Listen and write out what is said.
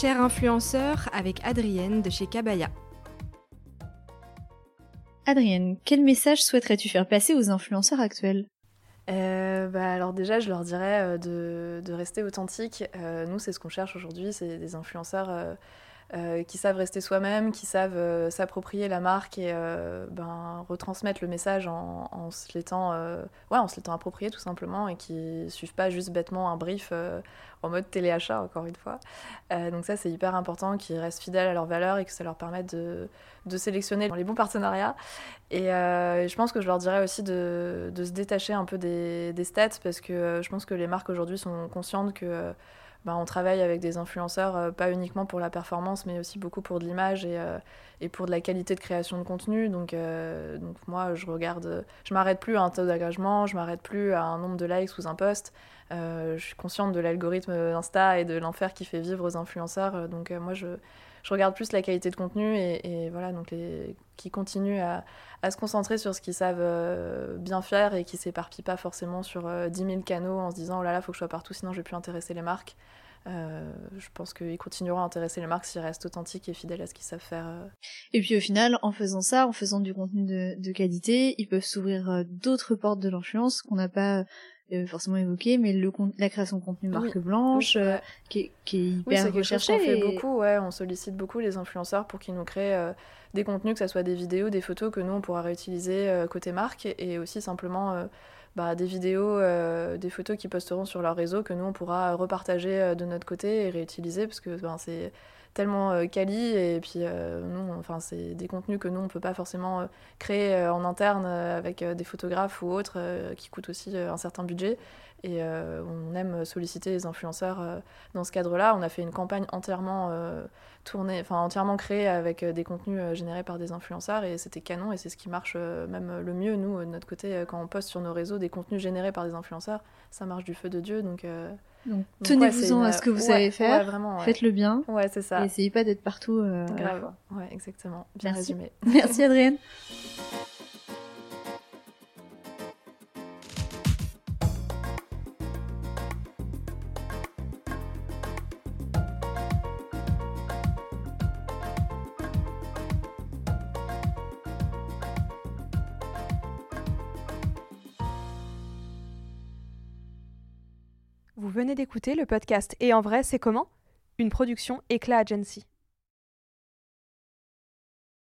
Cher influenceur avec Adrienne de chez Kabaya. Adrienne, quel message souhaiterais-tu faire passer aux influenceurs actuels? Euh, bah, alors déjà, je leur dirais euh, de, de rester authentique. Euh, nous, c'est ce qu'on cherche aujourd'hui, c'est des influenceurs euh, qui savent rester soi-même, qui savent euh, s'approprier la marque et euh, ben, retransmettre le message en, en se l'étant ouais, approprié tout simplement et qui suivent pas juste bêtement un brief en mode téléachat encore une fois. donc ça c'est hyper important qu'ils restent fidèles à leurs valeurs et que ça leur permette de, de sélectionner les bons partenariats. Et je pense que je leur dirais aussi de, de se détacher un peu des stats parce que je pense que les marques aujourd'hui sont conscientes que bah, on travaille avec des influenceurs, euh, pas uniquement pour la performance, mais aussi beaucoup pour de l'image et, euh, et, pour de la qualité de création de contenu. Donc, euh, donc moi, je regarde, je m'arrête plus à un taux d'engagement, je m'arrête plus à un nombre de likes sous un post. je suis consciente de l'algorithme Insta et de l'enfer qui fait vivre aux influenceurs. Donc moi, je, je regarde plus la qualité de contenu et, et voilà, donc les, qui continuent à, à, se concentrer sur ce qu'ils savent bien faire et qui s'éparpillent pas forcément sur 10 000 canaux en se disant oh là là, faut que je sois partout, sinon je vais plus intéresser les marques. Euh, je pense qu'ils continueront à intéresser les marques s'ils restent authentiques et fidèles à ce qu'ils savent faire. Euh. Et puis au final, en faisant ça, en faisant du contenu de, de qualité, ils peuvent s'ouvrir euh, d'autres portes de l'influence qu'on n'a pas forcément évoqué, mais le, la création de contenu marque blanche, qui, est, qui, est, hyper oui. On fait beaucoup, ouais, on sollicite beaucoup les influenceurs pour qu'ils nous créent des contenus, que ce soit des vidéos, des photos que nous on pourra réutiliser côté marque, et aussi simplement bah, des vidéos, euh, des photos qu'ils posteront sur leur réseau que nous on pourra repartager euh, de notre côté et réutiliser parce que ben, c'est tellement euh, quali et puis nous enfin c'est des contenus que nous on peut pas forcément créer en interne avec des photographes ou autres qui coûtent aussi un certain budget et on aime solliciter les influenceurs dans ce cadre-là. On a fait une campagne entièrement tournée, enfin entièrement créée avec des contenus générés par des influenceurs et c'était canon et c'est ce qui marche même le mieux nous de notre côté quand on poste sur nos réseaux des contenus générés par des influenceurs, ça marche du feu de dieu donc. donc, tenez-vous-en à ce que vous savez faire, faites-le bien. Ouais, c'est ça. Et essayez pas d'être partout. Grave. Ouais, exactement. Bien résumé. Merci Adrienne. Vous venez d'écouter le podcast Et en vrai, c'est comment? Une production Éclat Agency.